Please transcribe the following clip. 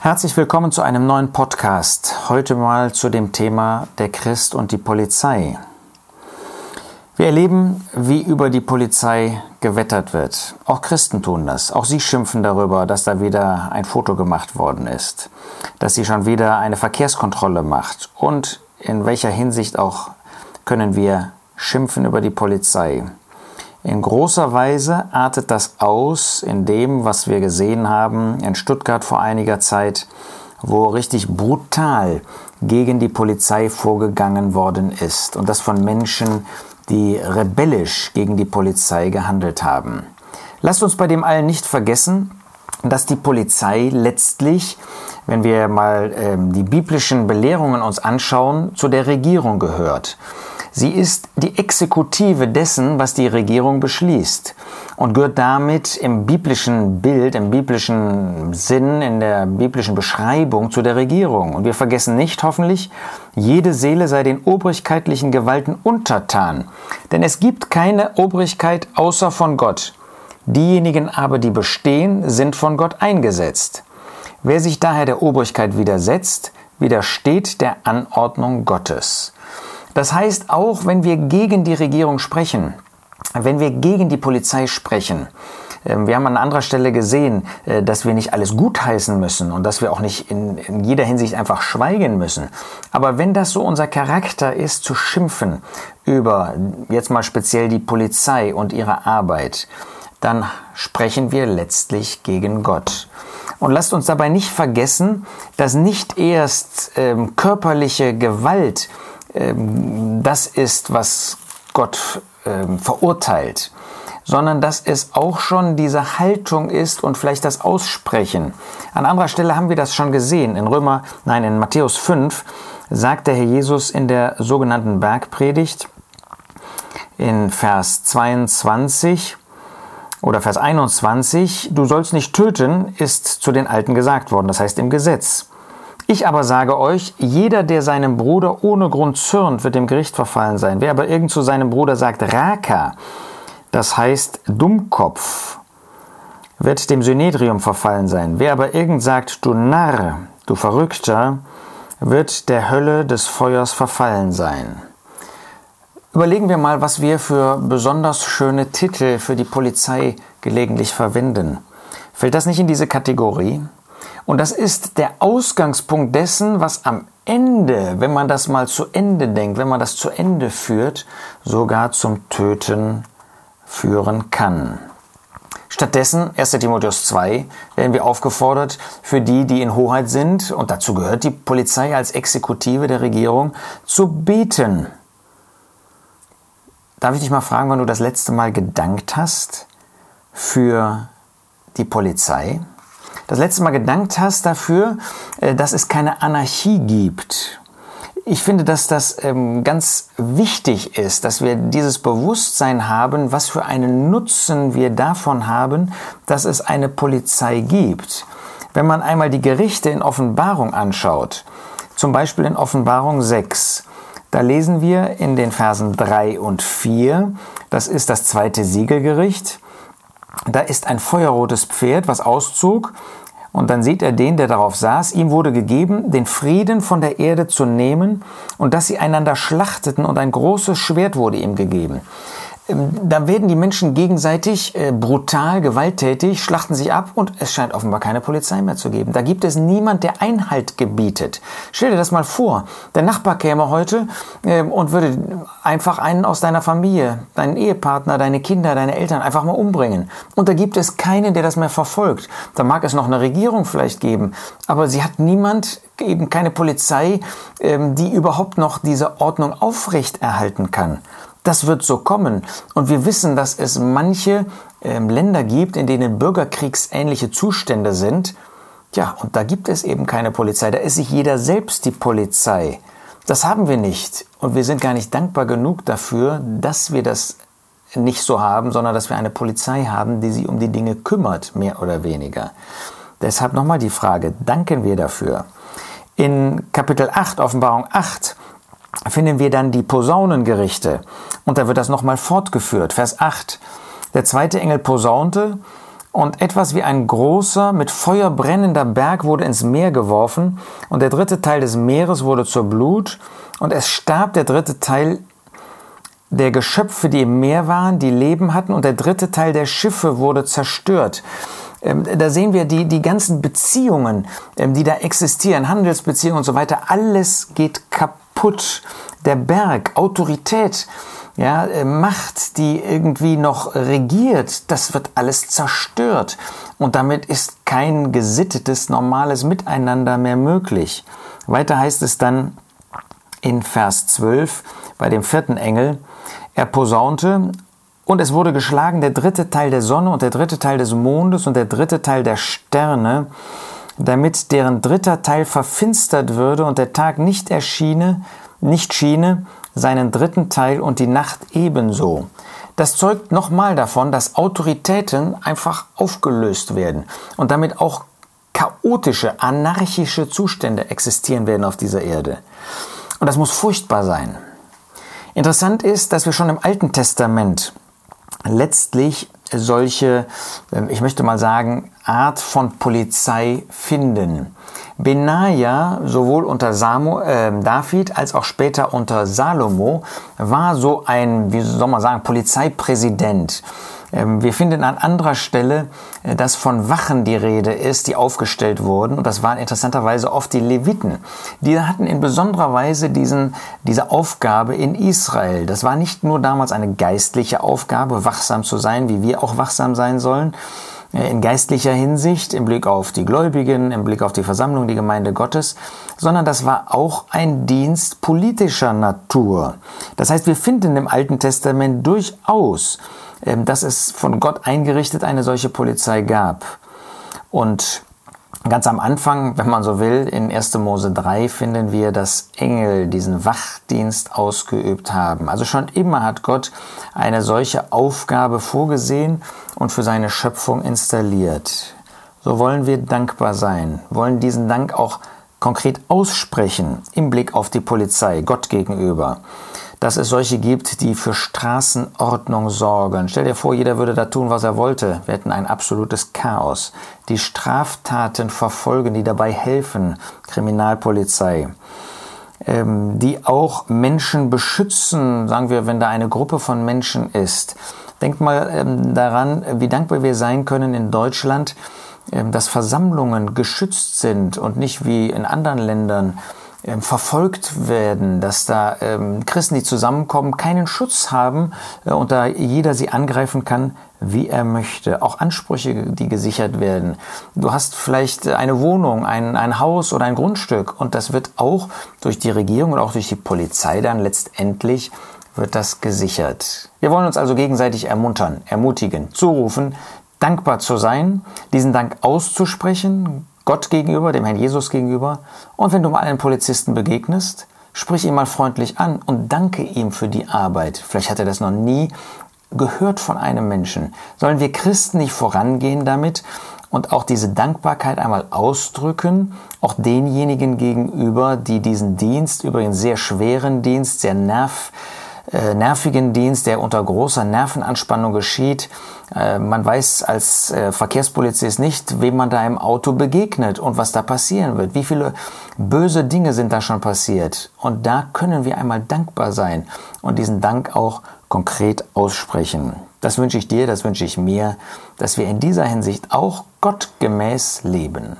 Herzlich willkommen zu einem neuen Podcast. Heute mal zu dem Thema der Christ und die Polizei. Wir erleben, wie über die Polizei gewettert wird. Auch Christen tun das. Auch sie schimpfen darüber, dass da wieder ein Foto gemacht worden ist, dass sie schon wieder eine Verkehrskontrolle macht und in welcher Hinsicht auch können wir schimpfen über die Polizei. In großer Weise artet das aus in dem, was wir gesehen haben in Stuttgart vor einiger Zeit, wo richtig brutal gegen die Polizei vorgegangen worden ist und das von Menschen, die rebellisch gegen die Polizei gehandelt haben. Lasst uns bei dem allen nicht vergessen, dass die Polizei letztlich, wenn wir mal äh, die biblischen Belehrungen uns anschauen, zu der Regierung gehört. Sie ist die Exekutive dessen, was die Regierung beschließt und gehört damit im biblischen Bild, im biblischen Sinn, in der biblischen Beschreibung zu der Regierung. Und wir vergessen nicht, hoffentlich, jede Seele sei den obrigkeitlichen Gewalten untertan. Denn es gibt keine Obrigkeit außer von Gott. Diejenigen aber, die bestehen, sind von Gott eingesetzt. Wer sich daher der Obrigkeit widersetzt, widersteht der Anordnung Gottes. Das heißt, auch wenn wir gegen die Regierung sprechen, wenn wir gegen die Polizei sprechen, ähm, wir haben an anderer Stelle gesehen, äh, dass wir nicht alles gutheißen müssen und dass wir auch nicht in, in, jeder Hinsicht einfach schweigen müssen. Aber wenn das so unser Charakter ist, zu schimpfen über jetzt mal speziell die Polizei und ihre Arbeit, dann sprechen wir letztlich gegen Gott. Und lasst uns dabei nicht vergessen, dass nicht erst ähm, körperliche Gewalt ähm, das ist, was Gott ähm, verurteilt, sondern dass es auch schon diese Haltung ist und vielleicht das Aussprechen. An anderer Stelle haben wir das schon gesehen. In Römer, nein, in Matthäus 5 sagt der Herr Jesus in der sogenannten Bergpredigt in Vers 22 oder Vers 21, du sollst nicht töten, ist zu den Alten gesagt worden, das heißt im Gesetz. Ich aber sage euch, jeder, der seinem Bruder ohne Grund zürnt, wird dem Gericht verfallen sein. Wer aber irgend zu seinem Bruder sagt Raka, das heißt Dummkopf, wird dem Synedrium verfallen sein. Wer aber irgend sagt, du Narr, du Verrückter, wird der Hölle des Feuers verfallen sein. Überlegen wir mal, was wir für besonders schöne Titel für die Polizei gelegentlich verwenden. Fällt das nicht in diese Kategorie? Und das ist der Ausgangspunkt dessen, was am Ende, wenn man das mal zu Ende denkt, wenn man das zu Ende führt, sogar zum Töten führen kann. Stattdessen, 1 Timotheus 2, werden wir aufgefordert, für die, die in Hoheit sind, und dazu gehört die Polizei als Exekutive der Regierung, zu beten. Darf ich dich mal fragen, wann du das letzte Mal gedankt hast für die Polizei? Das letzte Mal gedankt hast dafür, äh, dass es keine Anarchie gibt. Ich finde, dass das ähm, ganz wichtig ist, dass wir dieses Bewusstsein haben, was für einen Nutzen wir davon haben, dass es eine Polizei gibt. Wenn man einmal die Gerichte in Offenbarung anschaut, zum Beispiel in Offenbarung 6, da lesen wir in den Versen 3 und 4, das ist das zweite Siegelgericht, da ist ein feuerrotes Pferd, was auszog, und dann sieht er den, der darauf saß, ihm wurde gegeben, den Frieden von der Erde zu nehmen und dass sie einander schlachteten und ein großes Schwert wurde ihm gegeben. Ähm, da werden die Menschen gegenseitig äh, brutal, gewalttätig, schlachten sich ab und es scheint offenbar keine Polizei mehr zu geben. Da gibt es niemand, der Einhalt gebietet. Stell dir das mal vor. Der Nachbar käme heute äh, und würde einfach einen aus deiner Familie, deinen Ehepartner, deine Kinder, deine Eltern einfach mal umbringen. Und da gibt es keinen, der das mehr verfolgt. Da mag es noch eine Regierung vielleicht geben, aber sie hat niemand, eben keine Polizei, ähm, die überhaupt noch diese Ordnung aufrechterhalten kann. Das wird so kommen. Und wir wissen, dass es manche ähm, Länder gibt, in denen bürgerkriegsähnliche Zustände sind. Ja, und da gibt es eben keine Polizei. Da ist sich jeder selbst die Polizei. Das haben wir nicht. Und wir sind gar nicht dankbar genug dafür, dass wir das nicht so haben, sondern dass wir eine Polizei haben, die sich um die Dinge kümmert, mehr oder weniger. Deshalb nochmal die Frage, danken wir dafür? In Kapitel 8, Offenbarung 8, finden wir dann die Posaunengerichte. Und da wird das nochmal fortgeführt. Vers 8. Der zweite Engel posaunte Und etwas wie ein großer, mit Feuer brennender Berg wurde ins Meer geworfen, und der dritte Teil des Meeres wurde zur Blut, und es starb der dritte Teil der Geschöpfe, die im Meer waren, die Leben hatten, und der dritte Teil der Schiffe wurde zerstört. Ähm, da sehen wir die, die ganzen Beziehungen, ähm, die da existieren, Handelsbeziehungen und so weiter, alles geht kaputt. Der Berg, Autorität, ja, äh, Macht, die irgendwie noch regiert, das wird alles zerstört. Und damit ist kein gesittetes, normales Miteinander mehr möglich. Weiter heißt es dann in Vers 12 bei dem vierten Engel, er posaunte und es wurde geschlagen der dritte Teil der Sonne und der dritte Teil des Mondes und der dritte Teil der Sterne, damit deren dritter Teil verfinstert würde und der Tag nicht erschiene, nicht schiene, seinen dritten Teil und die Nacht ebenso. Das zeugt nochmal davon, dass Autoritäten einfach aufgelöst werden und damit auch chaotische, anarchische Zustände existieren werden auf dieser Erde. Und das muss furchtbar sein. Interessant ist, dass wir schon im Alten Testament letztlich solche, ähm, ich möchte mal sagen, Art von Polizei finden. Benaja, sowohl unter Samu, äh, David als auch später unter Salomo, war so ein, wie soll man sagen, Polizeipräsident. Ähm, wir finden an anderer Stelle, äh, dass von Wachen die Rede ist, die aufgestellt wurden. Und das waren interessanterweise oft die Leviten. Die hatten in besonderer Weise diesen, diese Aufgabe in Israel. Das war nicht nur damals eine geistliche Aufgabe, wachsam zu sein, wie wir auch wachsam sein sollen, äh, in geistlicher Hinsicht, im Blick auf die Gläubigen, im Blick auf die Versammlung, die Gemeinde Gottes, sondern das war auch ein Dienst politischer Natur. Das heißt, wir finden im Alten Testament durchaus dass es von Gott eingerichtet eine solche Polizei gab. Und ganz am Anfang, wenn man so will, in 1. Mose 3 finden wir, dass Engel diesen Wachdienst ausgeübt haben. Also schon immer hat Gott eine solche Aufgabe vorgesehen und für seine Schöpfung installiert. So wollen wir dankbar sein, wollen diesen Dank auch konkret aussprechen im Blick auf die Polizei, Gott gegenüber dass es solche gibt, die für Straßenordnung sorgen. Stell dir vor, jeder würde da tun, was er wollte. Wir hätten ein absolutes Chaos. Die Straftaten verfolgen, die dabei helfen, Kriminalpolizei. Ähm, die auch Menschen beschützen, sagen wir, wenn da eine Gruppe von Menschen ist. Denkt mal ähm, daran, wie dankbar wir sein können in Deutschland, ähm, dass Versammlungen geschützt sind und nicht wie in anderen Ländern ähm, verfolgt werden, dass da ähm, Christen, die zusammenkommen, keinen Schutz haben äh, und da jeder sie angreifen kann, wie er möchte. Auch Ansprüche, die gesichert werden. Du hast vielleicht eine Wohnung, ein, ein Haus oder ein Grundstück und das wird auch durch die Regierung und auch durch die Polizei dann letztendlich wird das gesichert. Wir wollen uns also gegenseitig ermuntern, ermutigen, zurufen, dankbar zu sein, diesen Dank auszusprechen, Gott gegenüber, dem Herrn Jesus gegenüber. Und wenn du mal einem Polizisten begegnest, sprich ihn mal freundlich an und danke ihm für die Arbeit. Vielleicht hat er das noch nie gehört von einem Menschen. Sollen wir Christen nicht vorangehen damit und auch diese Dankbarkeit einmal ausdrücken, auch denjenigen gegenüber, die diesen Dienst, übrigens sehr schweren Dienst, sehr nerv, äh, nervigen Dienst, der unter großer Nervenanspannung geschieht. Äh, man weiß als äh, Verkehrspolizist nicht, wem man da im Auto begegnet und was da passieren wird. Wie viele böse Dinge sind da schon passiert. Und da können wir einmal dankbar sein und diesen Dank auch konkret aussprechen. Das wünsche ich dir, das wünsche ich mir, dass wir in dieser Hinsicht auch gottgemäß leben.